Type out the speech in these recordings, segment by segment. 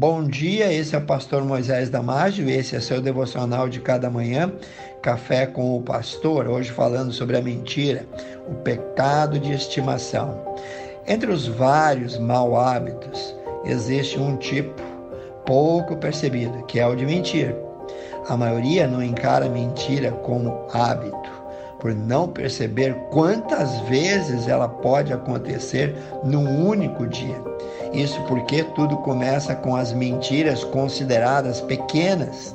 Bom dia, esse é o pastor Moisés Damásio, esse é seu devocional de cada manhã, Café com o Pastor, hoje falando sobre a mentira, o pecado de estimação. Entre os vários mau hábitos, existe um tipo pouco percebido, que é o de mentir. A maioria não encara a mentira como hábito, por não perceber quantas vezes ela pode acontecer num único dia. Isso porque tudo começa com as mentiras consideradas pequenas,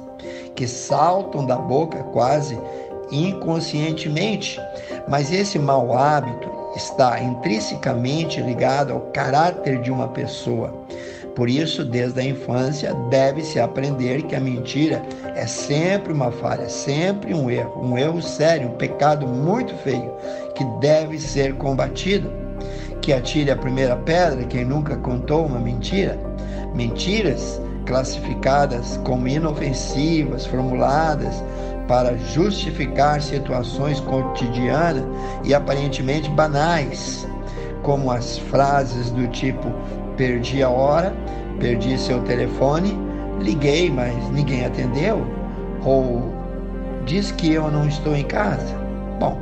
que saltam da boca quase inconscientemente. Mas esse mau hábito está intrinsecamente ligado ao caráter de uma pessoa. Por isso, desde a infância, deve-se aprender que a mentira é sempre uma falha, sempre um erro, um erro sério, um pecado muito feio, que deve ser combatido. Que atire a primeira pedra quem nunca contou uma mentira. Mentiras classificadas como inofensivas, formuladas para justificar situações cotidianas e aparentemente banais, como as frases do tipo perdi a hora, perdi seu telefone, liguei, mas ninguém atendeu, ou diz que eu não estou em casa. Bom,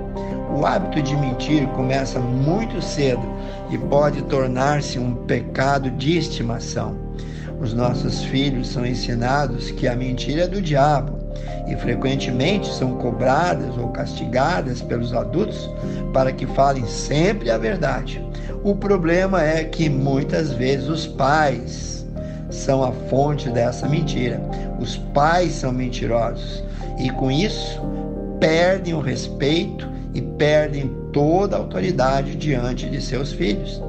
o hábito de mentir começa muito cedo e pode tornar-se um pecado de estimação. Os nossos filhos são ensinados que a mentira é do diabo e frequentemente são cobradas ou castigadas pelos adultos para que falem sempre a verdade. O problema é que muitas vezes os pais são a fonte dessa mentira. Os pais são mentirosos e com isso perdem o respeito e perdem toda a autoridade diante de seus filhos.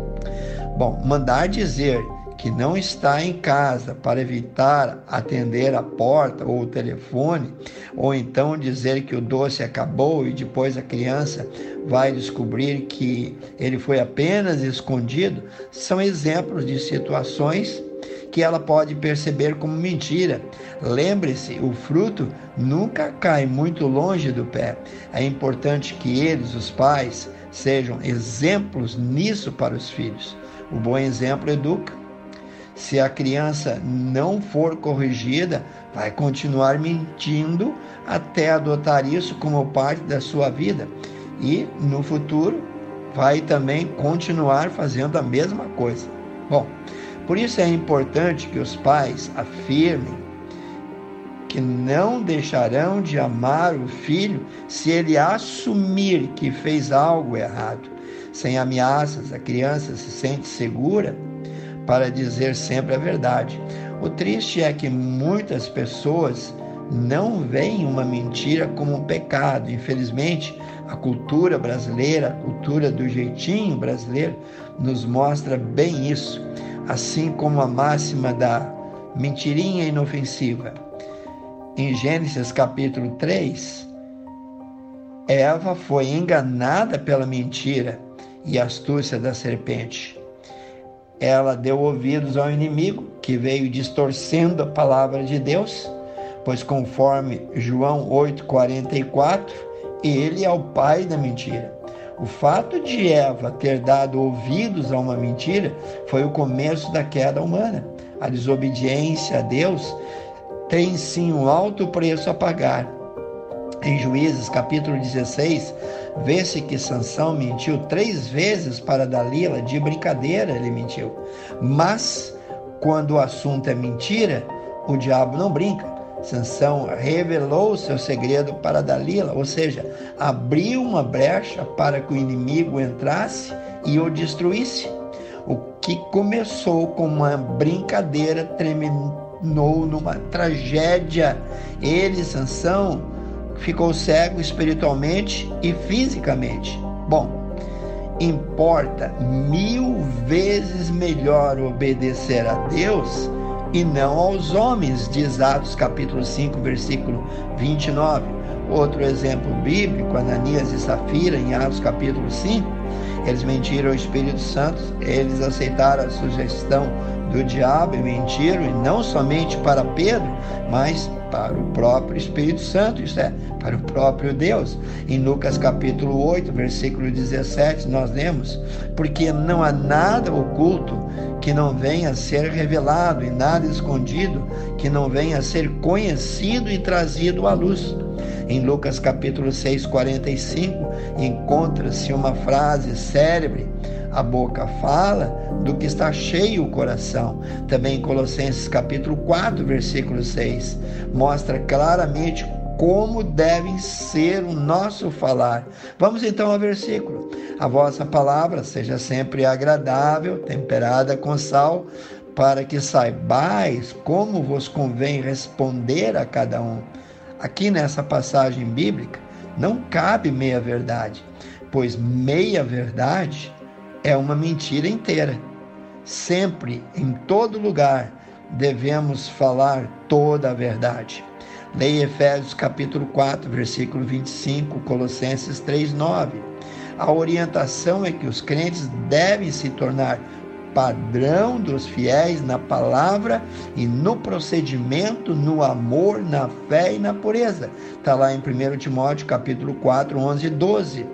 Bom, mandar dizer que não está em casa para evitar atender a porta ou o telefone, ou então dizer que o doce acabou e depois a criança vai descobrir que ele foi apenas escondido, são exemplos de situações que ela pode perceber como mentira. Lembre-se, o fruto nunca cai muito longe do pé. É importante que eles, os pais, sejam exemplos nisso para os filhos. O bom exemplo educa se a criança não for corrigida, vai continuar mentindo até adotar isso como parte da sua vida e no futuro vai também continuar fazendo a mesma coisa. Bom, por isso é importante que os pais afirmem que não deixarão de amar o filho se ele assumir que fez algo errado. Sem ameaças, a criança se sente segura para dizer sempre a verdade. O triste é que muitas pessoas não veem uma mentira como um pecado. Infelizmente, a cultura brasileira, a cultura do jeitinho brasileiro, nos mostra bem isso, assim como a máxima da mentirinha inofensiva. Em Gênesis capítulo 3, Eva foi enganada pela mentira e astúcia da serpente ela deu ouvidos ao inimigo, que veio distorcendo a palavra de Deus, pois conforme João 8:44, ele é o pai da mentira. O fato de Eva ter dado ouvidos a uma mentira foi o começo da queda humana. A desobediência a Deus tem sim um alto preço a pagar. Em Juízes capítulo 16, Vê-se que Sansão mentiu três vezes para Dalila, de brincadeira ele mentiu. Mas, quando o assunto é mentira, o diabo não brinca. Sansão revelou seu segredo para Dalila, ou seja, abriu uma brecha para que o inimigo entrasse e o destruísse. O que começou com uma brincadeira terminou numa tragédia. Ele, Sansão, ficou cego espiritualmente e fisicamente. Bom, importa mil vezes melhor obedecer a Deus e não aos homens, diz Atos capítulo 5, versículo 29. Outro exemplo bíblico, Ananias e Safira, em Atos capítulo 5, eles mentiram ao Espírito Santo, eles aceitaram a sugestão do diabo e mentiram, e não somente para Pedro, mas para o próprio Espírito Santo, isto é, para o próprio Deus. Em Lucas capítulo 8, versículo 17, nós lemos: Porque não há nada oculto que não venha a ser revelado, e nada escondido que não venha a ser conhecido e trazido à luz. Em Lucas capítulo 6, 45, encontra-se uma frase célebre a boca fala do que está cheio o coração. Também em Colossenses capítulo 4, versículo 6, mostra claramente como deve ser o nosso falar. Vamos então ao versículo. A vossa palavra seja sempre agradável, temperada com sal, para que saibais como vos convém responder a cada um. Aqui nessa passagem bíblica não cabe meia verdade, pois meia verdade é uma mentira inteira. Sempre, em todo lugar, devemos falar toda a verdade. Leia Efésios capítulo 4, versículo 25, Colossenses 3, 9. A orientação é que os crentes devem se tornar padrão dos fiéis na palavra e no procedimento, no amor, na fé e na pureza. Está lá em 1 Timóteo capítulo 4, 11 e 12.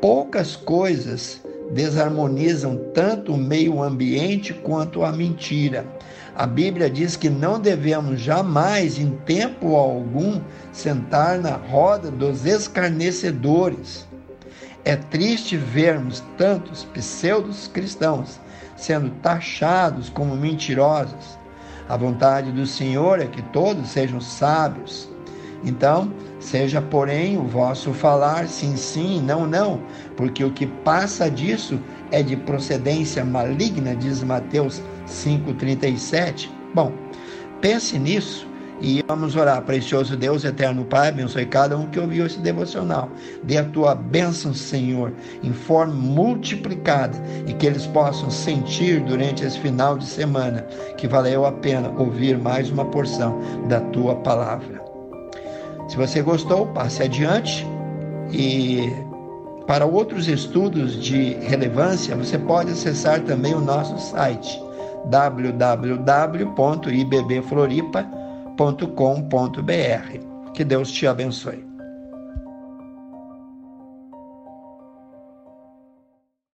Poucas coisas desarmonizam tanto o meio ambiente quanto a mentira. A Bíblia diz que não devemos jamais, em tempo algum, sentar na roda dos escarnecedores. É triste vermos tantos pseudos cristãos sendo taxados como mentirosos. A vontade do Senhor é que todos sejam sábios. Então, Seja, porém, o vosso falar sim, sim, não, não, porque o que passa disso é de procedência maligna, diz Mateus 5,37. Bom, pense nisso e vamos orar. Precioso Deus, eterno Pai, abençoe cada um que ouviu esse devocional. Dê a tua bênção, Senhor, em forma multiplicada e que eles possam sentir durante esse final de semana que valeu a pena ouvir mais uma porção da tua palavra. Se você gostou, passe adiante e para outros estudos de relevância, você pode acessar também o nosso site www.ibbfloripa.com.br. Que Deus te abençoe.